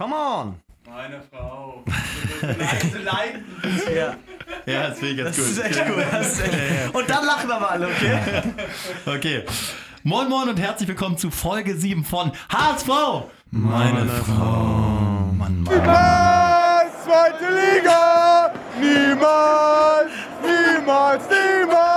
Come on! Meine Frau. Leise leiden. Ja, Ja, das finde ich ganz das gut. ist echt gut. Das ist echt Und dann lachen aber alle, okay? Okay. Moin Moin und herzlich willkommen zu Folge 7 von HSV. Meine Frau. Mann, Mann. Niemals zweite Liga! Niemals! Niemals! Niemals!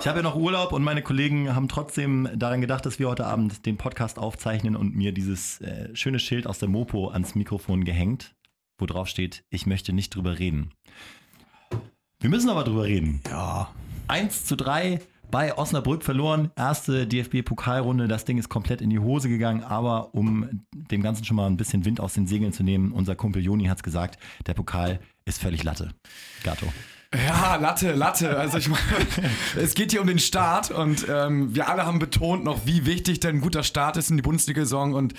Ich habe ja noch Urlaub und meine Kollegen haben trotzdem daran gedacht, dass wir heute Abend den Podcast aufzeichnen und mir dieses äh, schöne Schild aus der Mopo ans Mikrofon gehängt, wo drauf steht, ich möchte nicht drüber reden. Wir müssen aber drüber reden. Ja. 1 zu 3 bei Osnabrück verloren. Erste DFB-Pokalrunde. Das Ding ist komplett in die Hose gegangen. Aber um dem Ganzen schon mal ein bisschen Wind aus den Segeln zu nehmen, unser Kumpel Joni hat es gesagt, der Pokal ist völlig Latte. Gato. Ja, Latte, Latte. Also ich meine, es geht hier um den Start und ähm, wir alle haben betont noch, wie wichtig denn ein guter Start ist in die Bundesliga-Saison und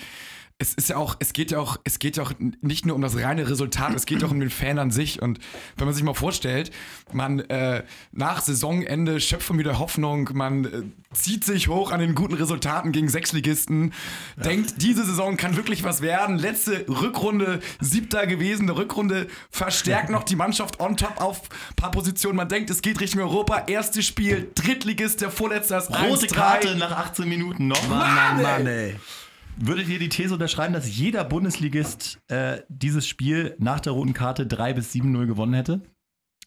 es ist ja auch, es geht ja auch, es geht ja auch nicht nur um das reine Resultat, es geht ja auch um den Fan an sich. Und wenn man sich mal vorstellt, man äh, nach Saisonende schöpft man wieder Hoffnung, man äh, zieht sich hoch an den guten Resultaten gegen Sechsligisten, denkt, diese Saison kann wirklich was werden. Letzte Rückrunde, siebter gewesen, eine Rückrunde verstärkt noch die Mannschaft on top auf ein paar Positionen. Man denkt, es geht Richtung Europa. Erstes Spiel, Drittligist, der vorletzte ist Rote 1-3. Karte nach 18 Minuten noch. Mann, Mann, Mann, ey. Würdet ihr die These unterschreiben, dass jeder Bundesligist äh, dieses Spiel nach der roten Karte 3 bis 7-0 gewonnen hätte?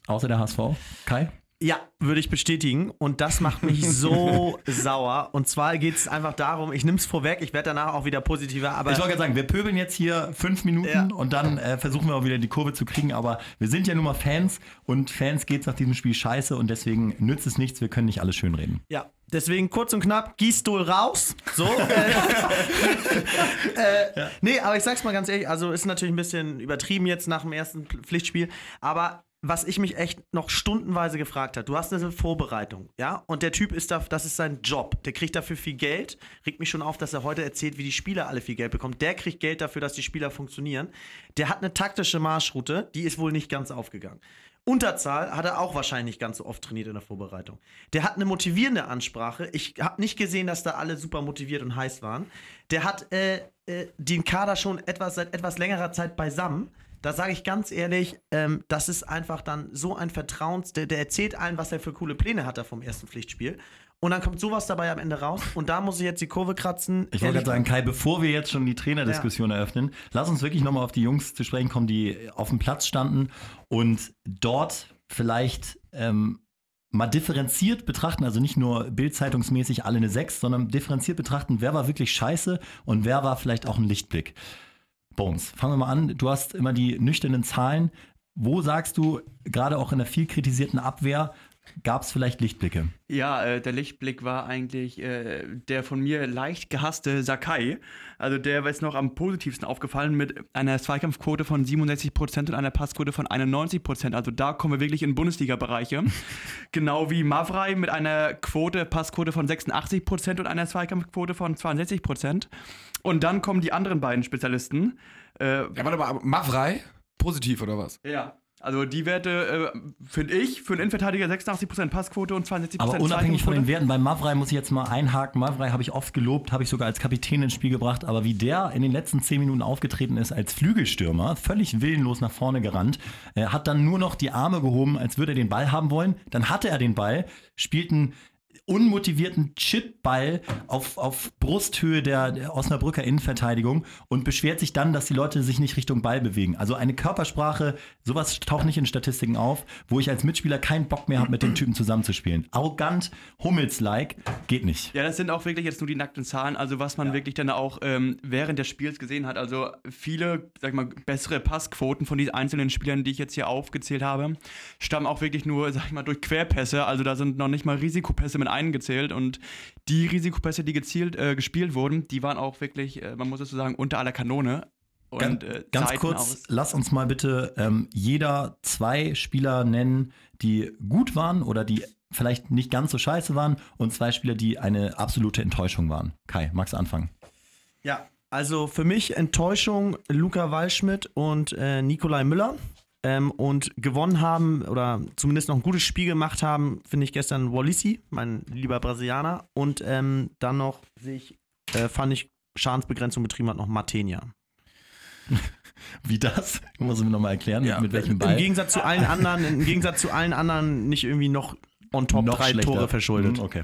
Außer der HSV? Kai? Ja, würde ich bestätigen. Und das macht mich so sauer. Und zwar geht es einfach darum, ich nehme es vorweg, ich werde danach auch wieder positiver, aber. Ich wollte gerade sagen, wir pöbeln jetzt hier fünf Minuten Ja. und dann äh, versuchen wir auch wieder die Kurve zu kriegen. Aber wir sind ja nun mal Fans und Fans geht's nach diesem Spiel scheiße und deswegen nützt es nichts, wir können nicht alles schönreden. Ja, deswegen kurz und knapp, Gießstuhl raus. So. äh, äh, Nee, aber ich sag's mal ganz ehrlich, also ist natürlich ein bisschen übertrieben jetzt nach dem ersten Pflichtspiel, aber was ich mich echt noch stundenweise gefragt habe, du hast eine Vorbereitung, ja, und der Typ ist da, das ist sein Job, der kriegt dafür viel Geld, regt mich schon auf, dass er heute erzählt, wie die Spieler alle viel Geld bekommen, der kriegt Geld dafür, dass die Spieler funktionieren, der hat eine taktische Marschroute, die ist wohl nicht ganz aufgegangen. Unterzahl hat er auch wahrscheinlich nicht ganz so oft trainiert in der Vorbereitung. Der hat eine motivierende Ansprache. Ich habe nicht gesehen, dass da alle super motiviert und heiß waren. Der hat äh, äh, den Kader schon etwas seit etwas längerer Zeit beisammen. Da sage ich ganz ehrlich, ähm, das ist einfach dann so ein Vertrauens. Der, der erzählt allen, was er für coole Pläne hat vom ersten Pflichtspiel. Und dann kommt sowas dabei am Ende raus. Und da muss ich jetzt die Kurve kratzen. Ich wollte gerade sagen, Kai, bevor wir jetzt schon die Trainerdiskussion eröffnen, lass uns wirklich nochmal auf die Jungs zu sprechen kommen, die auf dem Platz standen und dort vielleicht ähm, mal differenziert betrachten, also nicht nur bildzeitungsmäßig alle eine 6, sondern differenziert betrachten, wer war wirklich scheiße und wer war vielleicht auch ein Lichtblick. Bones, fangen wir mal an. Du hast immer die nüchternen Zahlen. Wo sagst du, gerade auch in der viel kritisierten Abwehr, gab es vielleicht Lichtblicke? Ja, äh, der Lichtblick war eigentlich äh, der von mir leicht gehasste Sakai. Also der war jetzt noch am positivsten aufgefallen mit einer Zweikampfquote von 67% und einer Passquote von 91%. Also da kommen wir wirklich in Bundesliga-Bereiche. genau wie Mavrei mit einer Quote, Passquote von 86% und einer Zweikampfquote von 62%. Und dann kommen die anderen beiden Spezialisten. Äh, Ja, warte mal, aber Mavrei? Positiv oder was? ja. Also die Werte, äh, finde ich, für einen Innenverteidiger 86% Passquote und 72% Aber unabhängig von den. Werten, bei Mavrei muss ich jetzt mal einhaken. Mavrei habe ich oft gelobt, habe ich sogar als Kapitän ins Spiel gebracht. Aber wie der in den letzten zehn Minuten aufgetreten ist als Flügelstürmer, völlig willenlos nach vorne gerannt, äh, hat dann nur noch die Arme gehoben, als würde er den Ball haben wollen. Dann hatte er den Ball, spielt einen unmotivierten Chipball auf, auf Brusthöhe der, der Osnabrücker Innenverteidigung und beschwert sich dann, dass die Leute sich nicht Richtung Ball bewegen. Also eine Körpersprache, sowas taucht nicht in Statistiken auf, wo ich als Mitspieler keinen Bock mehr habe, mit dem Typen zusammenzuspielen. Arrogant, Hummels-like, geht nicht. Ja, das sind auch wirklich jetzt nur die nackten Zahlen, also was man wirklich dann auch ähm, während des Spiels gesehen hat. Also viele, sag ich mal, bessere Passquoten von diesen einzelnen Spielern, die ich jetzt hier aufgezählt habe, stammen auch wirklich nur, sag ich mal, durch Querpässe. Also da sind noch nicht mal Risikopässe mit eingezählt und die Risikopässe, die gezielt äh, gespielt wurden, die waren auch wirklich, äh, man muss es so sagen, unter aller Kanone. Und, Ganz, äh, ganz kurz, aus. lass uns mal bitte ähm, jeder zwei Spieler nennen, die gut waren oder die vielleicht nicht ganz so scheiße waren und zwei Spieler, die eine absolute Enttäuschung waren. Kai, magst du anfangen? Ja, also für mich Enttäuschung Luca Waldschmidt und äh, Nikolai Müller. Ähm, und gewonnen haben oder zumindest noch ein gutes Spiel gemacht haben, finde ich gestern Wallisi, mein lieber Brasilianer. Und ähm, dann noch sehe ich, äh, fand ich, Schadensbegrenzung betrieben hat noch Martenia. Wie das? Muss ich mir nochmal erklären, mit, mit welchem Im Ball? Gegensatz zu allen anderen, im Gegensatz zu allen anderen nicht irgendwie noch on top Noch drei schlechter. Tore verschuldet. Hm, Okay.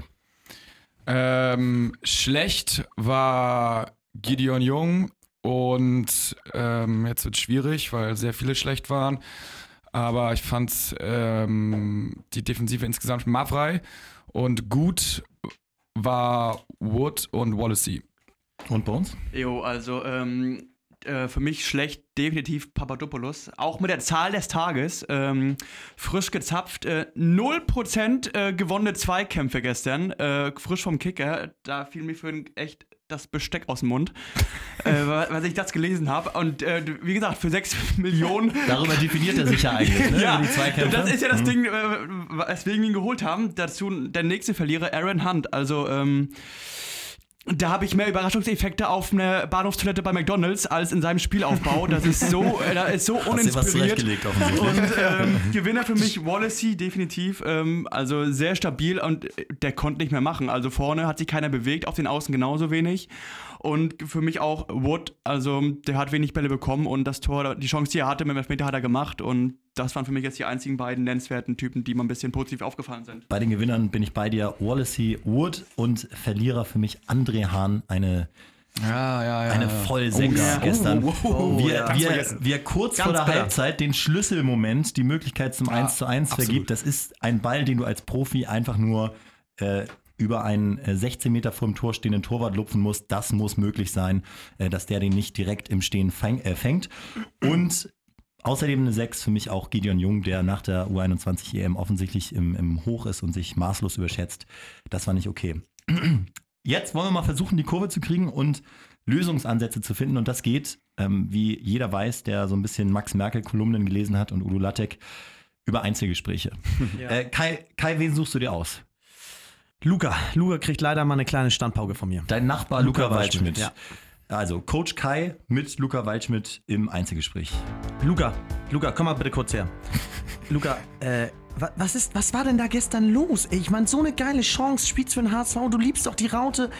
Ähm, schlecht war Gideon Jung und ähm, jetzt wird schwierig, weil sehr viele schlecht waren. Aber ich fand ähm, die Defensive insgesamt Mavrei und gut war Wood und Wallacey. Und bei uns? Jo, also ähm, äh, für mich schlecht definitiv Papadopoulos. Auch mit der Zahl des Tages. Ähm, frisch gezapft. Äh, 0% äh, gewonnene Zweikämpfe gestern. Äh, frisch vom Kicker. Da fiel mir für echt das Besteck aus dem Mund, äh, was ich das gelesen habe. Und äh, wie gesagt, für 6 Millionen Darüber definiert er sich ja eigentlich, ne? ja, das ist ja das Mhm. Ding, äh, weswegen wir ihn geholt haben. Dazu der nächste Verlierer, Aaron Hunt. Also, ähm, da habe ich mehr Überraschungseffekte auf einer Bahnhofstoilette bei McDonalds als in seinem Spielaufbau. Das ist so, äh, da ist so Hast dir was uninspiriert. Und ähm, Gewinner für mich Wallacey, definitiv. Ähm, also sehr stabil und der konnte nicht mehr machen. Also vorne hat sich keiner bewegt, auf den Außen genauso wenig. Und für mich auch Wood, also der hat wenig Bälle bekommen und das Tor, die Chance, die er hatte mit dem Elfmeter, hat er gemacht. Und das waren für mich jetzt die einzigen beiden nennenswerten Typen, die mir ein bisschen positiv aufgefallen sind. Bei den Gewinnern bin ich bei dir. Wallacey Wood und Verlierer für mich André Hahn. Eine, Ja, ja, ja. eine Vollsenker ja. gestern. Oh, oh, oh, wie, ja. wie, vergessen. wie er kurz Ganz vor der bitter. Halbzeit den Schlüsselmoment, die Möglichkeit zum 1 zu 1 absolut. vergibt. Das ist ein Ball, den du als Profi einfach nur äh, über einen äh, 16 Meter vor dem Tor stehenden Torwart lupfen musst. Das muss möglich sein, äh, dass der den nicht direkt im Stehen äh, fängt. Und Außerdem eine 6 für mich auch Gideon Jung, der nach der U21 EM offensichtlich im, im Hoch ist und sich maßlos überschätzt. Das war nicht okay. Jetzt wollen wir mal versuchen, die Kurve zu kriegen und Lösungsansätze zu finden. Und das geht, ähm, wie jeder weiß, der so ein bisschen Max Merkel-Kolumnen gelesen hat und Udo Lattek, über Einzelgespräche. Äh, Kai, Kai, wen suchst du dir aus? Luca. Luca kriegt leider mal eine kleine Standpauke von mir. Dein Nachbar Luca, Luca Waldschmidt. Waldschmidt, Also Coach Kai mit Luca Waldschmidt im Einzelgespräch. Luca, Luca, komm mal bitte kurz her. Luca, äh, was, ist, was war denn da gestern los? Ey, ich meine, so eine geile Chance, spielst für den HSV, du liebst doch die Raute.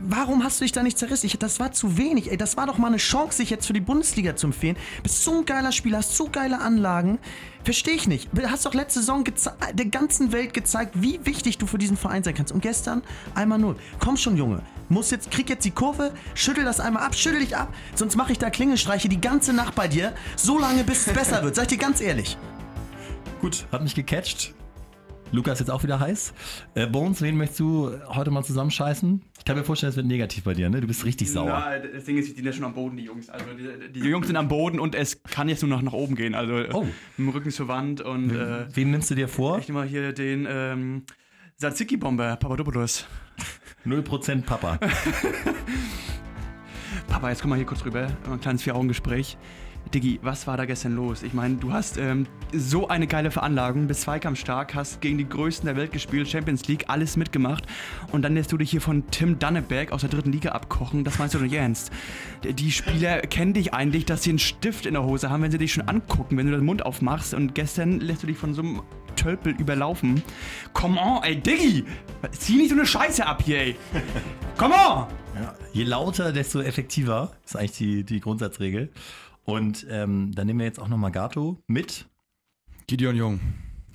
Warum hast du dich da nicht zerrissen? Ich, das war zu wenig, ey. Das war doch mal eine Chance, sich jetzt für die Bundesliga zu empfehlen. Bist so ein geiler Spieler, hast so geile Anlagen. Verstehe ich nicht. Du hast doch letzte Saison der ganzen Welt gezeigt, wie wichtig du für diesen Verein sein kannst. Und gestern einmal null. Komm schon, Junge. Muss jetzt, krieg jetzt die Kurve, schüttel das einmal ab, schüttel dich ab, sonst mache ich da Klingelstreiche die ganze Nacht bei dir, so lange bis es besser wird. Sag ich dir ganz ehrlich. Gut, hat mich gecatcht. Luca ist jetzt auch wieder heiß. Äh, Bones, wen möchtest du heute mal zusammenscheißen? Ich kann mir vorstellen, es wird negativ bei dir, ne? Du bist richtig sauer. Na, das Ding ist, die sind ja schon am Boden, die Jungs. Also die, die Jungs sind am Boden und es kann jetzt nur noch nach oben gehen. Also Oh. mit dem Rücken zur Wand und äh, Wen nimmst du dir vor? ich nehme mal hier den ähm, Tzatziki-Bomber, Papadopoulos. 0% Papa. Papa, jetzt komm mal hier kurz rüber. Ein kleines Vier-Augen-Gespräch. Diggi, was war da gestern los? Ich meine, du hast ähm, so eine geile Veranlagung, bist zweikampfstark, hast gegen die Größten der Welt gespielt, Champions League, alles mitgemacht. Und dann lässt du dich hier von Tim Danneberg aus der dritten Liga abkochen. Das meinst du doch ernst? Die Spieler kennen dich eigentlich, dass sie einen Stift in der Hose haben, wenn sie dich schon angucken, wenn du den Mund aufmachst. Und gestern lässt du dich von so einem Tölpel überlaufen. Come on, ey, Diggi! Zieh nicht so eine Scheiße ab hier, ey! Come on! Ja, je lauter, desto effektiver. ist eigentlich die, die Grundsatzregel. Und ähm, dann nehmen wir jetzt auch noch Gato mit. Gideon Jung.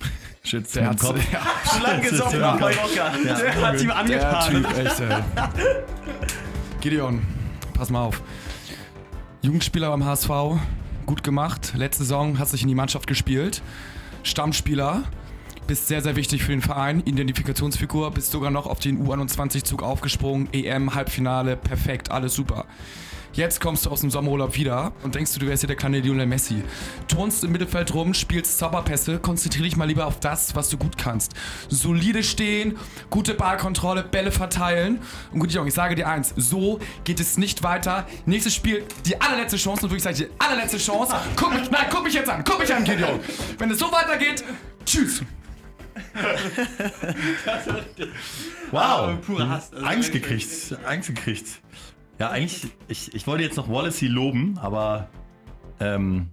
Schütz Der im Kopf. ja, lang gesoffen Ja. nach Mallorca. Der hat ihm der angetan. Typ, echt, ey. Gideon, pass mal auf. Jugendspieler beim HSV, gut gemacht. Letzte Saison hast dich in die Mannschaft gespielt. Stammspieler, bist sehr, sehr wichtig für den Verein. Identifikationsfigur, bist sogar noch auf den U21-Zug aufgesprungen. EM, Halbfinale, perfekt, alles super. Jetzt kommst du aus dem Sommerurlaub wieder und denkst du, du wärst hier der kleine Lionel Messi. Turnst im Mittelfeld rum, spielst Zauberpässe, konzentrier dich mal lieber auf das, was du gut kannst. Solide stehen, gute Ballkontrolle, Bälle verteilen. Und gut, ich sage dir eins, so geht es nicht weiter. Nächstes Spiel, die allerletzte Chance, und wirklich sage ich die allerletzte Chance. Guck mich, nein, guck mich jetzt an, guck mich an, Gideon. Wenn es so weitergeht, tschüss. Wow. Pure Hass. Also Angst wirklich. gekriegt. Angst gekriegt. Ja, eigentlich, ich, ich wollte jetzt noch Wallacey loben, aber ähm,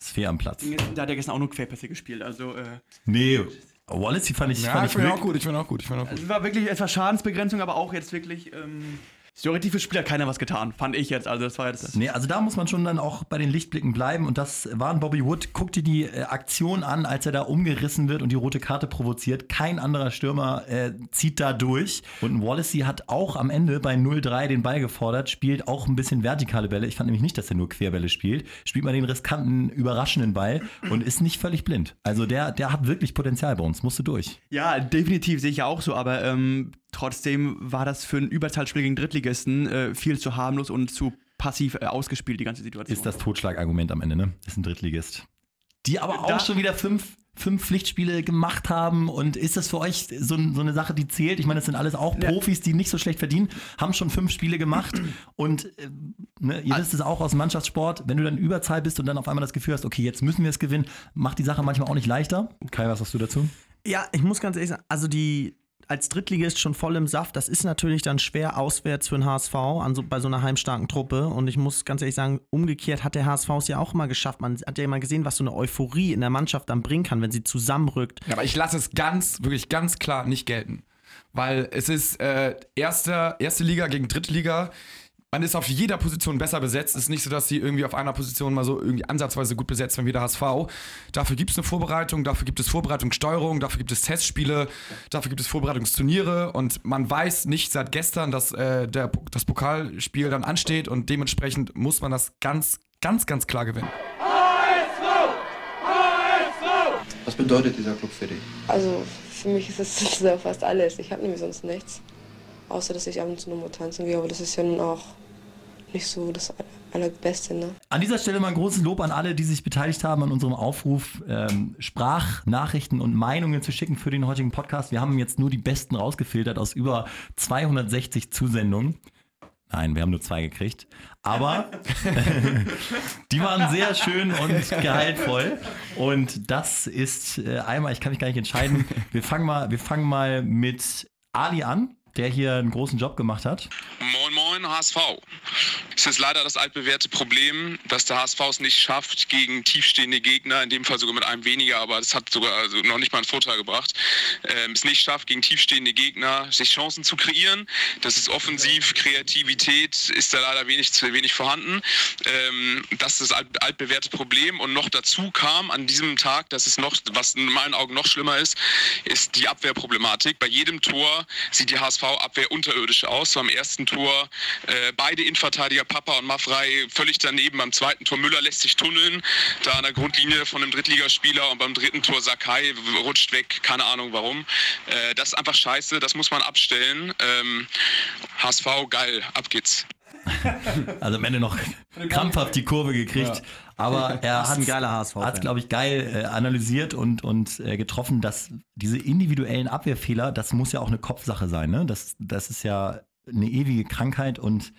Ist fair am Platz. Da hat er gestern auch nur Querpässe gespielt. Also, äh, Nee, Wallace, die fand ich, Ja, fand ich finde ihn wild. auch gut, ich finde ihn auch gut, ich finde ihn auch gut. es war wirklich etwas Schadensbegrenzung, aber auch jetzt wirklich. Ähm, theoretisch für Spieler keiner was getan, fand ich jetzt. Also, das war jetzt das. Nee, also da muss man schon dann auch bei den Lichtblicken bleiben. Und das war ein Bobby Wood. Guck dir die äh, Aktion an, als er da umgerissen wird und die rote Karte provoziert. Kein anderer Stürmer äh, zieht da durch. Und ein Wallacey hat auch am Ende bei 0-3 den Ball gefordert, spielt auch ein bisschen vertikale Bälle. Ich fand nämlich nicht, dass er nur Querbälle spielt. Spielt mal den riskanten, überraschenden Ball und ist nicht völlig blind. Also der, der hat wirklich Potenzial bei uns. Musst du durch. Ja, definitiv sehe ich ja auch so, aber ähm, trotzdem war das für ein Überzahlspiel gegen Drittligisten äh, viel zu harmlos und zu passiv äh, ausgespielt, die ganze Situation. Ist das Totschlagargument am Ende, ne? Ist ein Drittligist. Die aber auch Da- schon wieder fünf, fünf Pflichtspiele gemacht haben. Und ist das für euch so, so eine Sache, die zählt? Ich meine, das sind alles auch Ja. Profis, die nicht so schlecht verdienen, haben schon fünf Spiele gemacht. Und äh, ne, ihr wisst es auch aus dem Mannschaftssport, wenn du dann Überzahl bist und dann auf einmal das Gefühl hast, okay, jetzt müssen wir es gewinnen, macht die Sache manchmal auch nicht leichter. Kai, was sagst du dazu? Ja, ich muss ganz ehrlich sagen, also die als Drittligist schon voll im Saft, das ist natürlich dann schwer auswärts für den HSV an so, bei so einer heimstarken Truppe. Und ich muss ganz ehrlich sagen, umgekehrt hat der HSV es ja auch mal geschafft. Man hat ja immer gesehen, was so eine Euphorie in der Mannschaft dann bringen kann, wenn sie zusammenrückt. Ja, aber ich lasse es ganz, wirklich ganz klar nicht gelten. Weil es ist äh, erste, erste Liga gegen dritte Liga. Man ist auf jeder Position besser besetzt. Es ist nicht so, dass sie irgendwie auf einer Position mal so irgendwie ansatzweise gut besetzt werden wie der HSV. Dafür gibt es eine Vorbereitung, dafür gibt es Vorbereitungssteuerung, dafür gibt es Testspiele, dafür gibt es Vorbereitungsturniere und man weiß nicht seit gestern, dass äh, der, das Pokalspiel dann ansteht und dementsprechend muss man das ganz, ganz, ganz klar gewinnen. Was bedeutet dieser Club für dich? Also für mich ist es fast alles. Ich habe nämlich sonst nichts. Außer dass ich ab und zu nochmal tanzen gehe, aber das ist ja nun auch nicht so das Allerbeste, ne? An dieser Stelle mal ein großes Lob an alle, die sich beteiligt haben an unserem Aufruf, ähm, Sprachnachrichten und Meinungen zu schicken für den heutigen Podcast. Wir haben jetzt nur die besten rausgefiltert aus über 260 Zusendungen. Nein, wir haben nur zwei gekriegt. Aber die waren sehr schön und gehaltvoll. Und das ist äh, einmal, ich kann mich gar nicht entscheiden. Wir fangen mal, wir fangen mal mit Ali an, der hier einen großen Job gemacht hat. Moin Moin HSV. Es ist leider das altbewährte Problem, dass der HSV es nicht schafft, gegen tiefstehende Gegner, in dem Fall sogar mit einem weniger, aber das hat sogar also noch nicht mal einen Vorteil gebracht, ähm, es nicht schafft, gegen tiefstehende Gegner sich Chancen zu kreieren. Das ist offensiv, Kreativität ist da leider wenig, zu wenig vorhanden. Ähm, das ist das alt, altbewährte Problem und noch dazu kam an diesem Tag, dass es noch, was in meinen Augen noch schlimmer ist, ist die Abwehrproblematik. Bei jedem Tor sieht die HSV-Abwehr unterirdisch aus. Beim ersten Tor äh, beide Innenverteidiger Papa und Maffrey völlig daneben. Beim zweiten Tor Müller lässt sich tunneln, da an der Grundlinie von einem Drittligaspieler und beim dritten Tor Sakai rutscht weg, keine Ahnung warum. Äh, das ist einfach scheiße, das muss man abstellen. Ähm, HSV, geil, ab geht's. Also am Ende noch krampfhaft die Kurve gekriegt. Aber er hat ein geiler HSV-Fan. hat glaube ich, geil äh, analysiert und, und äh, getroffen, dass diese individuellen Abwehrfehler, das muss ja auch eine Kopfsache sein. Ne? Das, das ist ja eine ewige Krankheit und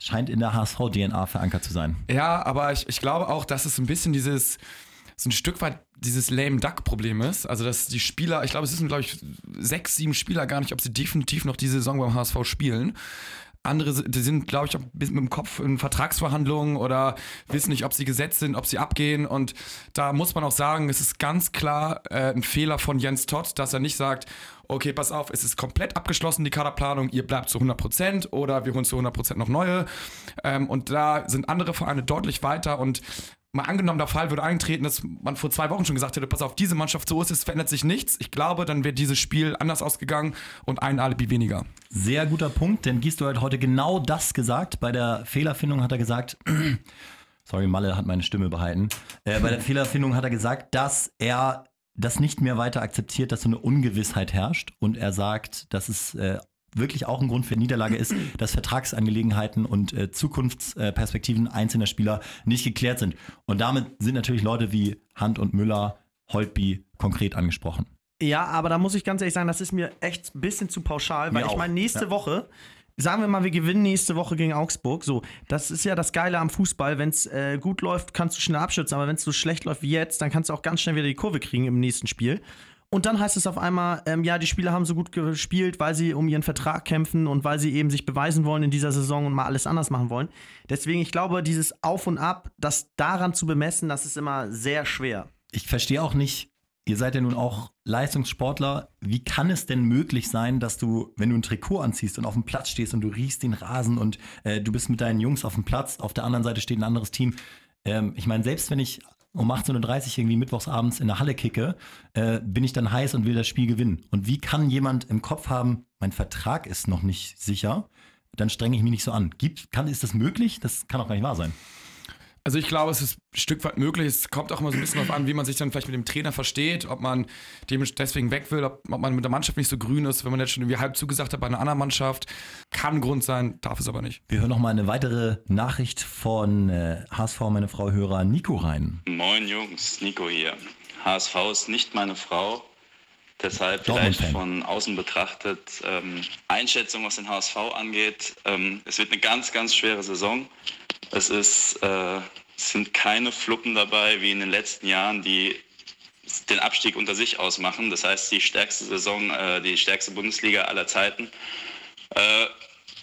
scheint in der HSV-DNA verankert zu sein. Ja, aber ich, ich glaube auch, dass es ein bisschen dieses, so ein Stück weit dieses lame duck Problem ist. Also, dass die Spieler, ich glaube, es sind, glaube ich, sechs, sieben Spieler gar nicht, ob sie definitiv noch diese Saison beim HSV spielen. Andere die sind, glaube ich, mit dem Kopf in Vertragsverhandlungen oder wissen nicht, ob sie gesetzt sind, ob sie abgehen. Und da muss man auch sagen, es ist ganz klar äh, ein Fehler von Jens Todd, dass er nicht sagt, okay, pass auf, es ist komplett abgeschlossen, die Kaderplanung, ihr bleibt zu 100% oder wir holen zu 100% noch neue. Ähm, und da sind andere Vereine deutlich weiter und mal angenommen, der Fall würde eintreten, dass man vor zwei Wochen schon gesagt hätte, pass auf, diese Mannschaft so ist, es verändert sich nichts. Ich glaube, dann wäre dieses Spiel anders ausgegangen und ein Alibi weniger. Sehr guter Punkt, denn Gisto hat heute genau das gesagt. Bei der Fehlerfindung hat er gesagt, sorry, Malle hat meine Stimme behalten. Äh, bei der Fehlerfindung hat er gesagt, dass er das nicht mehr weiter akzeptiert, dass so eine Ungewissheit herrscht. Und er sagt, dass es äh, wirklich auch ein Grund für Niederlage ist, dass Vertragsangelegenheiten und äh, Zukunftsperspektiven einzelner Spieler nicht geklärt sind. Und damit sind natürlich Leute wie Hand und Müller, Holtby konkret angesprochen. Ja, aber da muss ich ganz ehrlich sagen, das ist mir echt ein bisschen zu pauschal, weil Mir ich meine, nächste ja. Woche, sagen wir mal, wir gewinnen nächste Woche gegen Augsburg. So, das ist ja das Geile am Fußball. Wenn es äh, gut läuft, kannst du schnell abschützen, aber wenn es so schlecht läuft wie jetzt, dann kannst du auch ganz schnell wieder die Kurve kriegen im nächsten Spiel. Und dann heißt es auf einmal, ähm, ja, die Spieler haben so gut gespielt, weil sie um ihren Vertrag kämpfen und weil sie eben sich beweisen wollen in dieser Saison und mal alles anders machen wollen. Deswegen, ich glaube, dieses Auf und Ab, das daran zu bemessen, das ist immer sehr schwer. Ich verstehe auch nicht, ihr seid ja nun auch Leistungssportler. Wie kann es denn möglich sein, dass du, wenn du ein Trikot anziehst und auf dem Platz stehst und du riechst den Rasen und äh, du bist mit deinen Jungs auf dem Platz, auf der anderen Seite steht ein anderes Team. Ähm, ich meine, selbst wenn ich um 18.30 Uhr irgendwie mittwochsabends in der Halle kicke, äh, bin ich dann heiß und will das Spiel gewinnen. Und wie kann jemand im Kopf haben, mein Vertrag ist noch nicht sicher, dann strenge ich mich nicht so an. Gibt, kann, ist das möglich? Das kann auch gar nicht wahr sein. Also ich glaube, es ist ein Stück weit möglich. Es kommt auch immer so ein bisschen darauf an, wie man sich dann vielleicht mit dem Trainer versteht, ob man dem deswegen weg will, ob, ob man mit der Mannschaft nicht so grün ist, wenn man jetzt schon irgendwie halb zugesagt hat bei einer anderen Mannschaft. Kann Grund sein, darf es aber nicht. Wir hören noch mal eine weitere Nachricht von äh, HSV, meine Frau Hörer Nico rein. Moin Jungs, Nico hier. HSV ist nicht meine Frau. Deshalb vielleicht von außen betrachtet ähm, Einschätzung, was den HSV angeht. Ähm, es wird eine ganz, ganz schwere Saison. Es, ist, äh, es sind keine Fluppen dabei wie in den letzten Jahren, die den Abstieg unter sich ausmachen. Das heißt, die stärkste Saison, äh, die stärkste Bundesliga aller Zeiten. Äh,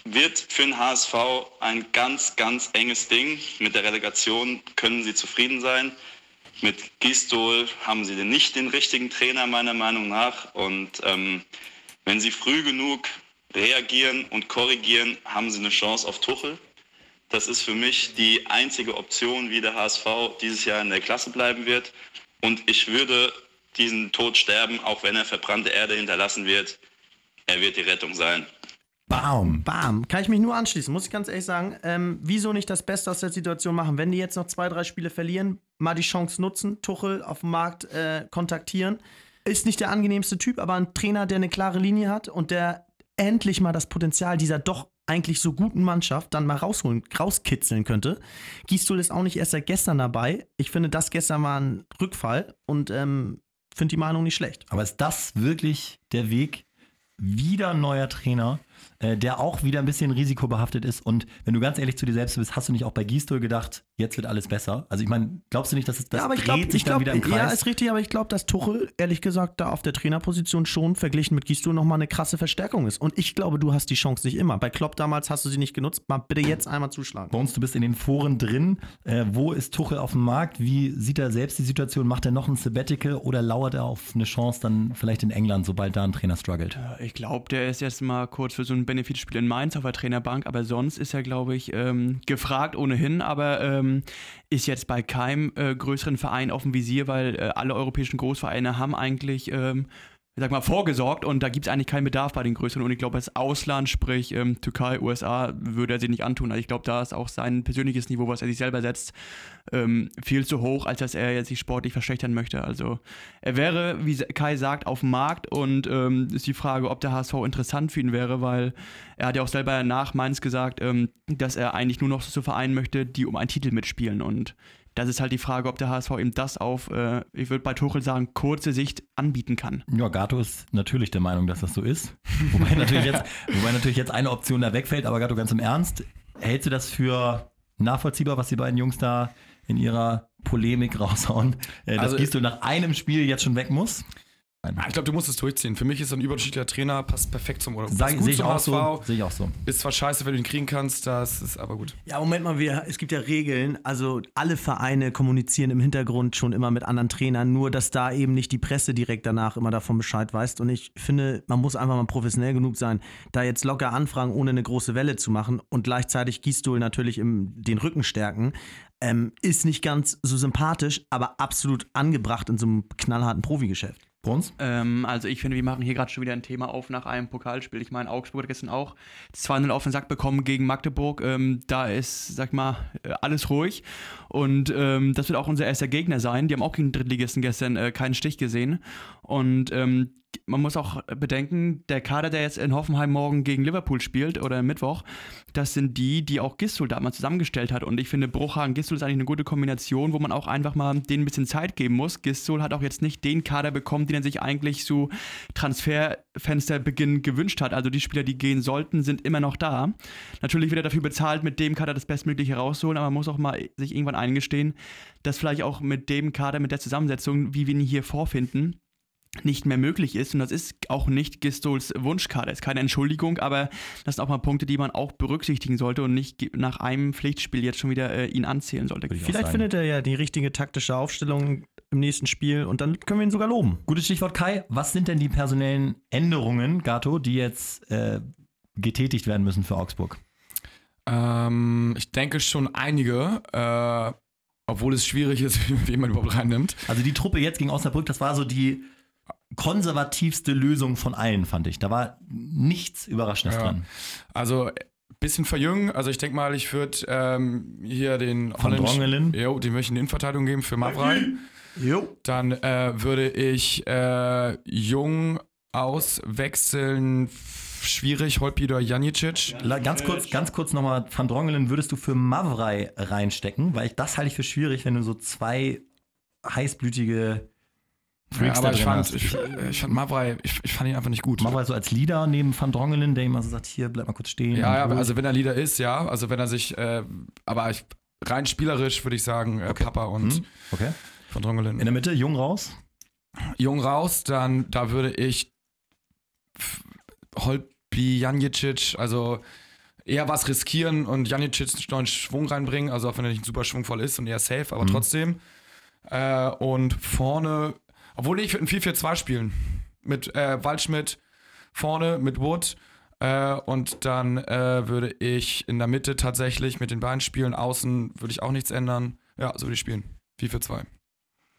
wird für den HSV ein ganz, ganz enges Ding. Mit der Relegation können sie zufrieden sein. Mit Gistol haben sie nicht den richtigen Trainer, meiner Meinung nach. Und ähm, wenn sie früh genug reagieren und korrigieren, haben sie eine Chance auf Tuchel. Das ist für mich die einzige Option, wie der HSV dieses Jahr in der Klasse bleiben wird. Und ich würde diesen Tod sterben, auch wenn er verbrannte Erde hinterlassen wird. Er wird die Rettung sein. Baum. Bam, kann ich mich nur anschließen, muss ich ganz ehrlich sagen. Ähm, wieso nicht das Beste aus der Situation machen? Wenn die jetzt noch zwei, drei Spiele verlieren, mal die Chance nutzen, Tuchel auf dem Markt äh, kontaktieren. Ist nicht der angenehmste Typ, aber ein Trainer, der eine klare Linie hat und der endlich mal das Potenzial dieser doch eigentlich so guten Mannschaft dann mal rausholen, rauskitzeln könnte. Gistol ist auch nicht erst seit gestern dabei. Ich finde, das gestern war ein Rückfall und ähm, finde die Meinung nicht schlecht. Aber ist das wirklich der Weg? Wieder neuer Trainer, äh, der auch wieder ein bisschen risikobehaftet ist. Und wenn du ganz ehrlich zu dir selbst bist, hast du nicht auch bei Gistol gedacht, jetzt wird alles besser? Also ich meine, glaubst du nicht, dass es das ja, aber ich dreht glaube, sich ich dann glaub, wieder im ja, Kreis? ist richtig, aber ich glaube, dass Tuchel, ehrlich gesagt, da auf der Trainerposition schon verglichen mit Gisdol nochmal eine krasse Verstärkung ist. Und ich glaube, du hast die Chance nicht immer. Bei Klopp damals hast du sie nicht genutzt. Mal bitte jetzt einmal zuschlagen. Bones, du bist in den Foren drin. Äh, wo ist Tuchel auf dem Markt? Wie sieht er selbst die Situation? Macht er noch ein Sabbatical oder lauert er auf eine Chance dann vielleicht in England, sobald da ein Trainer struggelt? Ich glaube, der ist jetzt mal kurz für so ein Benefitspiel in Mainz auf der Trainerbank, aber sonst ist er, glaube ich, ähm, gefragt ohnehin, aber ähm, ist jetzt bei keinem äh, größeren Verein auf dem Visier, weil äh, alle europäischen Großvereine haben eigentlich, ähm, ich sag mal, vorgesorgt und da gibt es eigentlich keinen Bedarf bei den größeren. Und ich glaube, das Ausland, sprich ähm, Türkei, USA, würde er sich nicht antun. Also ich glaube, da ist auch sein persönliches Niveau, was er sich selber setzt, ähm, viel zu hoch, als dass er jetzt sich sportlich verschlechtern möchte. Also er wäre, wie Kai sagt, auf dem Markt und ähm, ist die Frage, ob der HSV interessant für ihn wäre, weil er hat ja auch selber nach Mainz gesagt, ähm, dass er eigentlich nur noch so Vereinen möchte, die um einen Titel mitspielen und das ist halt die Frage, ob der HSV ihm das auf, äh, ich würde bei Tuchel sagen, kurze Sicht anbieten kann. Ja, Gato ist natürlich der Meinung, dass das so ist. Wobei natürlich jetzt, wobei natürlich jetzt eine Option da wegfällt, aber Gato, ganz im Ernst, hältst du das für nachvollziehbar, was die beiden Jungs da in ihrer Polemik raushauen, äh, dass Also- Gisdol nach einem Spiel jetzt schon weg muss? Ah, Ich glaube, du musst es durchziehen. Für mich ist ein überdurchschnittlicher Trainer, passt perfekt zum oder Sag- passt gut Sehe ich zum auch so. Sehe ich auch so. Ist zwar scheiße, wenn du ihn kriegen kannst, das ist aber gut. Ja, Moment mal, wir, es gibt ja Regeln. Also alle Vereine kommunizieren im Hintergrund schon immer mit anderen Trainern, nur dass da eben nicht die Presse direkt danach immer davon Bescheid weiß. Und ich finde, man muss einfach mal professionell genug sein, da jetzt locker anfragen, ohne eine große Welle zu machen und gleichzeitig Gistol natürlich im, den Rücken stärken. Ähm, ist nicht ganz so sympathisch, aber absolut angebracht in so einem knallharten Profigeschäft. Bruns? Ähm, also ich finde, wir machen hier gerade schon wieder ein Thema auf nach einem Pokalspiel. Ich meine, Augsburg hat gestern auch 2-0 auf den Sack bekommen gegen Magdeburg. Ähm, da ist, sag mal, äh, alles ruhig. Und ähm, das wird auch unser erster Gegner sein. Die haben auch gegen Drittligisten gestern äh, keinen Stich gesehen. Und ähm, man muss auch bedenken, der Kader, der jetzt in Hoffenheim morgen gegen Liverpool spielt oder Mittwoch, das sind die, die auch Gistol damals zusammengestellt hat. Und ich finde, Bruchhagen-Gistol ist eigentlich eine gute Kombination, wo man auch einfach mal denen ein bisschen Zeit geben muss. Gistol hat auch jetzt nicht den Kader bekommen, den er sich eigentlich zu Transferfensterbeginn gewünscht hat. Also die Spieler, die gehen sollten, sind immer noch da. Natürlich wird er dafür bezahlt, mit dem Kader das Bestmögliche rauszuholen, aber man muss auch mal sich irgendwann eingestehen, dass vielleicht auch mit dem Kader, mit der Zusammensetzung, wie wir ihn hier vorfinden, nicht mehr möglich ist. Und das ist auch nicht Gistols Wunschkarte. Ist keine Entschuldigung, aber das sind auch mal Punkte, die man auch berücksichtigen sollte und nicht nach einem Pflichtspiel jetzt schon wieder äh, ihn anzählen sollte. Vielleicht findet er ja die richtige taktische Aufstellung im nächsten Spiel und dann können wir ihn sogar loben. Gutes Stichwort Kai. Was sind denn die personellen Änderungen, Gato, die jetzt äh, getätigt werden müssen für Augsburg? Ähm, ich denke schon einige, äh, obwohl es schwierig ist, wie man überhaupt reinnimmt. Also die Truppe jetzt gegen Osnabrück, das war so die konservativste Lösung von allen, fand ich. Da war nichts Überraschendes Ja. dran. Also bisschen verjüngen. Also ich denke mal, ich würde ähm, hier den Van Holländischen- Drongelen. Jo, dem möchte ich eine Innenverteidigung geben für Mavrei. Jo. Dann äh, würde ich äh, Jung auswechseln. Schwierig, Holpi oder Janicic. La- Ganz kurz, ganz kurz nochmal, Van Drongelen würdest du für Mavrei reinstecken, weil ich das halte ich für schwierig, wenn du so zwei heißblütige Ja, Freaks aber da ich fand, ich, ich fand ich, ich fand ihn einfach nicht gut. Mavrei so als Leader neben Van Drongelen, der immer so sagt, hier, bleib mal kurz stehen. Ja, ja, also wenn er Leader ist, ja. Also wenn er sich, äh, aber ich, rein spielerisch würde ich sagen, äh, Papa und Hm, okay. Van Drongelen. In der Mitte, Jung raus. Jung raus, dann da würde ich Holpi, Janicic, also eher was riskieren und Janicic einen neuen Schwung reinbringen, also auch wenn er nicht super schwungvoll ist und eher safe, aber Mhm. trotzdem. Äh, und vorne, obwohl ich würde ein 4-4-2 spielen. Mit äh, Waldschmidt vorne, mit Wood. Äh, und dann äh, würde ich in der Mitte tatsächlich mit den beiden spielen. Außen würde ich auch nichts ändern. Ja, so würde ich spielen. 4-4-2.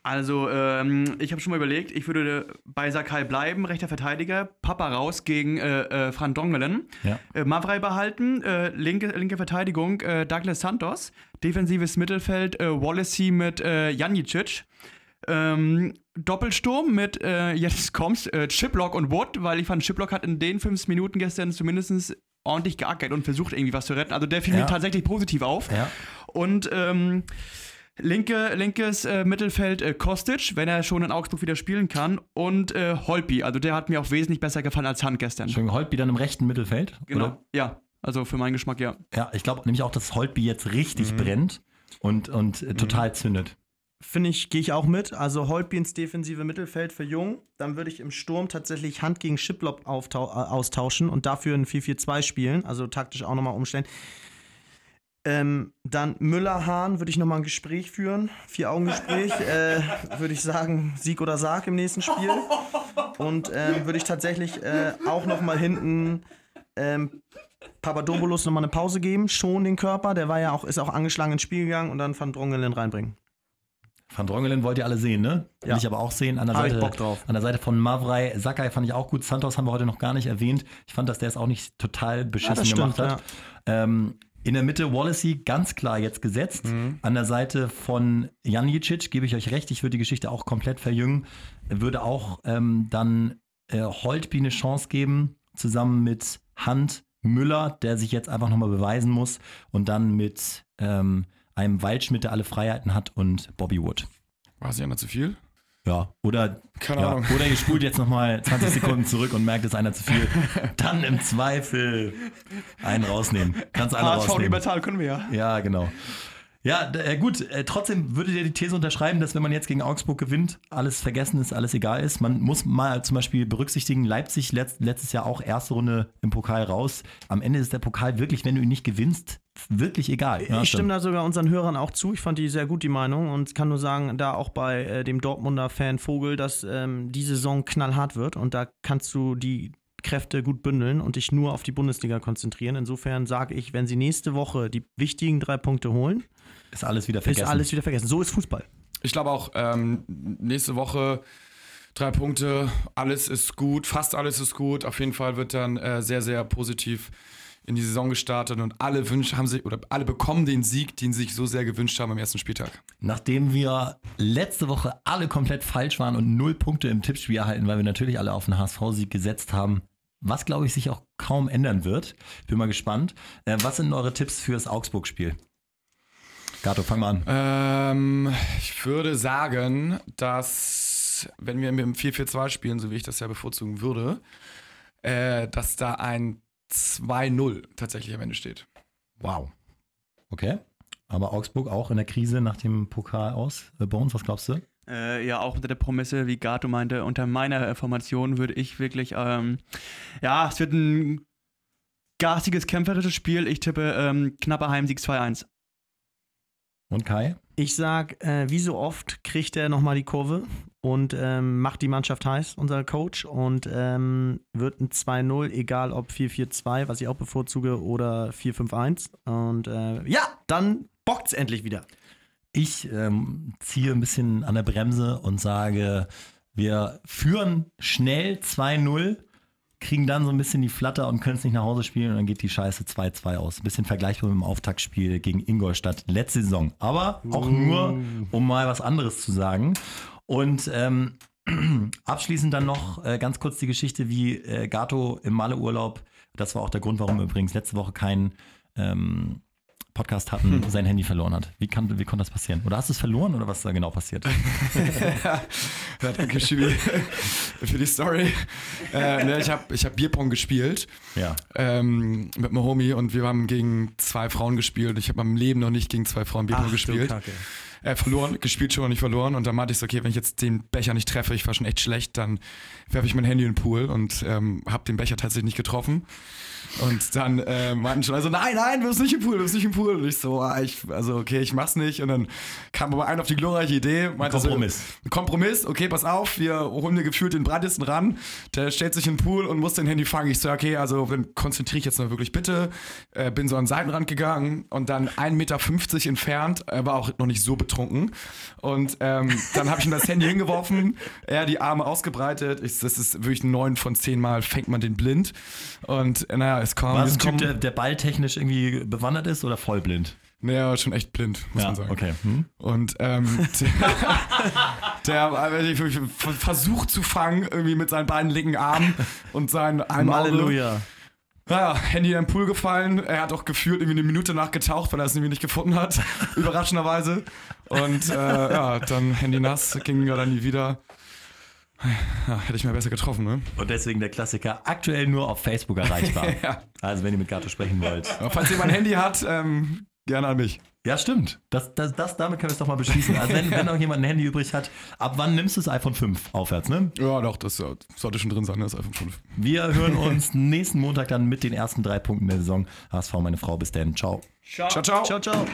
Also, ähm, ich habe schon mal überlegt, ich würde bei Sakai bleiben, rechter Verteidiger, Papa raus gegen äh, äh, Fran Dongelen, Ja. äh, Mavrei behalten, äh, linke, linke Verteidigung, äh, Douglas Santos, defensives Mittelfeld, äh, Wallacey mit äh, Janicic, ähm, Doppelsturm mit, äh, jetzt kommt's, äh, Chiplock und Wood, weil ich fand, Chiplock hat in den fünf Minuten gestern zumindest ordentlich geackert und versucht irgendwie was zu retten. Also der fiel Ja. mir tatsächlich positiv auf. Ja. Und ähm, linke, linkes äh, Mittelfeld äh, Kostic, wenn er schon in Augsburg wieder spielen kann. Und äh, Holpi, also der hat mir auch wesentlich besser gefallen als Hand gestern. Schön Holtby dann im rechten Mittelfeld. Genau, Oder? ja. Also für meinen Geschmack, ja. Ja, ich glaube nämlich auch, dass Holtby jetzt richtig Mhm. brennt und, und äh, total zündet. Finde ich, gehe ich auch mit. Also Holtby ins defensive Mittelfeld für Jung. Dann würde ich im Sturm tatsächlich Hand gegen Shiplop auftau- äh, austauschen und dafür ein 4-4-2 spielen. Also taktisch auch nochmal umstellen. Ähm, dann Müller-Hahn würde ich nochmal ein Gespräch führen. Vier-Augen-Gespräch. äh, würde ich sagen, Sieg oder Sarg im nächsten Spiel. Und ähm, würde ich tatsächlich äh, auch nochmal hinten ähm, Papadopoulos nochmal eine Pause geben. Schon den Körper. Der war ja auch, ist auch angeschlagen ins Spiel gegangen und dann Van Drongelen reinbringen. Van Drongelen wollt ihr alle sehen, ne? Will Ja. ich aber auch sehen. An der, Seite, Bock drauf. an der Seite von Mavrei, Sakai fand ich auch gut. Santos haben wir heute noch gar nicht erwähnt. Ich fand, dass der es auch nicht total beschissen stimmt, gemacht hat. Ähm, in der Mitte Wallacey ganz klar jetzt gesetzt. Mhm. An der Seite von Janicic gebe ich euch recht, ich würde die Geschichte auch komplett verjüngen. Würde auch ähm, dann äh, Holtby eine Chance geben, zusammen mit Hand Müller, der sich jetzt einfach nochmal beweisen muss. Und dann mit ähm, einem Waldschmidt, der alle Freiheiten hat und Bobby Wood. War es ja noch zu viel? Ja, oder, Keine ja, Ahnung. oder ihr spult jetzt nochmal 20 Sekunden zurück und merkt, es ist einer zu viel. Dann im Zweifel einen rausnehmen. Kannst alle HSV rausnehmen. überzahlen können wir ja. Ja, genau. Ja, äh, gut, äh, trotzdem würdet ihr die These unterschreiben, dass wenn man jetzt gegen Augsburg gewinnt, alles vergessen ist, alles egal ist. Man muss mal zum Beispiel berücksichtigen, Leipzig letzt, letztes Jahr auch erste Runde im Pokal raus. Am Ende ist der Pokal wirklich, wenn du ihn nicht gewinnst, wirklich egal. Ja, ich stimme da sogar unseren Hörern auch zu. Ich fand die sehr gut, die Meinung. Und kann nur sagen, da auch bei äh, dem Dortmunder Fan Vogel, dass ähm, die Saison knallhart wird. Und da kannst du die Kräfte gut bündeln und dich nur auf die Bundesliga konzentrieren. Insofern sage ich, wenn sie nächste Woche die wichtigen drei Punkte holen, ist alles wieder vergessen. ist alles wieder vergessen. So ist Fußball. Ich glaube auch, ähm, nächste Woche drei Punkte, alles ist gut, fast alles ist gut. Auf jeden Fall wird dann äh, sehr, sehr positiv in die Saison gestartet und alle wünschen, haben sich oder alle bekommen den Sieg, den sie sich so sehr gewünscht haben am ersten Spieltag. Nachdem wir letzte Woche alle komplett falsch waren und null Punkte im Tippspiel erhalten, weil wir natürlich alle auf einen HSV-Sieg gesetzt haben, was glaube ich sich auch kaum ändern wird. Bin mal gespannt. Äh, was sind eure Tipps fürs Augsburg-Spiel? Gato, fang mal an. Ähm, ich würde sagen, dass, wenn wir mit dem 4-4-2 spielen, so wie ich das ja bevorzugen würde, äh, dass da ein 2-0 tatsächlich am Ende steht. Wow. Okay. Aber Augsburg auch in der Krise nach dem Pokal aus. Äh, Bones, was glaubst du? Äh, ja, auch unter der Prämisse, wie Gato meinte, unter meiner Formation würde ich wirklich, ähm, ja, es wird ein garstiges, kämpferisches Spiel. Ich tippe ähm, knapper Heimsieg 2-1. Und Kai? Ich sag, äh, wie so oft kriegt er nochmal die Kurve und ähm, macht die Mannschaft heiß, unser Coach, und ähm, wird ein 2-0, egal ob 4-4-2, was ich auch bevorzuge, oder 4-5-1. Und äh, ja, dann bockt's endlich wieder. Ich ähm, ziehe ein bisschen an der Bremse und sage, wir führen schnell 2-0, kriegen dann so ein bisschen die Flatter und können es nicht nach Hause spielen und dann geht die Scheiße 2-2 aus. Ein bisschen vergleichbar mit dem Auftaktspiel gegen Ingolstadt letzte Saison. Aber auch nur, um mal was anderes zu sagen. Und ähm, abschließend dann noch äh, ganz kurz die Geschichte, wie äh, Gato im Malle-Urlaub, das war auch der Grund, warum übrigens letzte Woche keinen ähm, Podcast hatten, sein Handy verloren hat. Wie, kann, wie konnte das passieren? Oder hast du es verloren oder was da genau passiert? ja, danke, Schibi, für die Story. Äh, ne, ich habe ich hab Bierpong gespielt Ja. ähm, mit meinem Homie und wir haben gegen zwei Frauen gespielt. Ich habe meinem Leben noch nicht gegen zwei Frauen Bierpong gespielt. Kacke. Äh, verloren, gespielt schon, nicht verloren. Und dann meinte ich so, okay, wenn ich jetzt den Becher nicht treffe, ich war schon echt schlecht, dann werfe ich mein Handy in den Pool und ähm, habe den Becher tatsächlich nicht getroffen. Und dann äh, meinten schon also, nein, nein, du bist nicht im Pool, du bist nicht im Pool. Und ich so, ah, ich, also okay, ich mach's nicht. Und dann kam aber einer auf die glorreiche Idee. Meinte Kompromiss. So, Kompromiss, okay, pass auf, wir holen dir gefühlt den breitesten ran. Der stellt sich in den Pool und muss den Handy fangen. Ich so, okay, also dann konzentriere ich jetzt mal wirklich bitte. Äh, bin so an den Seitenrand gegangen und dann 1,50 Meter entfernt, er war auch noch nicht so betrunken. Und ähm, dann habe ich ihm das Handy hingeworfen, er die Arme ausgebreitet. Ich, das ist wirklich neun von zehn Mal fängt man den blind. Und äh, es kam. War es ein Typ, der, der balltechnisch irgendwie bewandert ist oder vollblind? Naja, schon echt blind, muss Ja, man sagen. okay. Hm? Und ähm, der, der wirklich versucht zu fangen, irgendwie mit seinen beiden linken Armen und seinen einem. Halleluja. Ja, Handy in den Pool gefallen. Er hat auch gefühlt irgendwie eine Minute nachgetaucht, weil er es irgendwie nicht gefunden hat. Überraschenderweise. Und äh, ja, dann Handy nass, ging ja dann nie wieder. Ja, hätte ich mal besser getroffen, ne? Und deswegen der Klassiker aktuell nur auf Facebook erreichbar. Ja. Also wenn ihr mit Gato sprechen wollt. Aber falls jemand ein Handy hat, ähm, gerne an mich. Ja, stimmt. Das, das, das, damit können wir es doch mal beschließen. Also wenn, wenn auch jemand ein Handy übrig hat, ab wann nimmst du das iPhone 5 aufwärts, ne? Ja, doch, das äh, sollte schon drin sein, das iPhone 5. Wir hören uns nächsten Montag dann mit den ersten drei Punkten der Saison. HSV, meine Frau, bis dann. Ciao. Ciao, ciao. Ciao, ciao.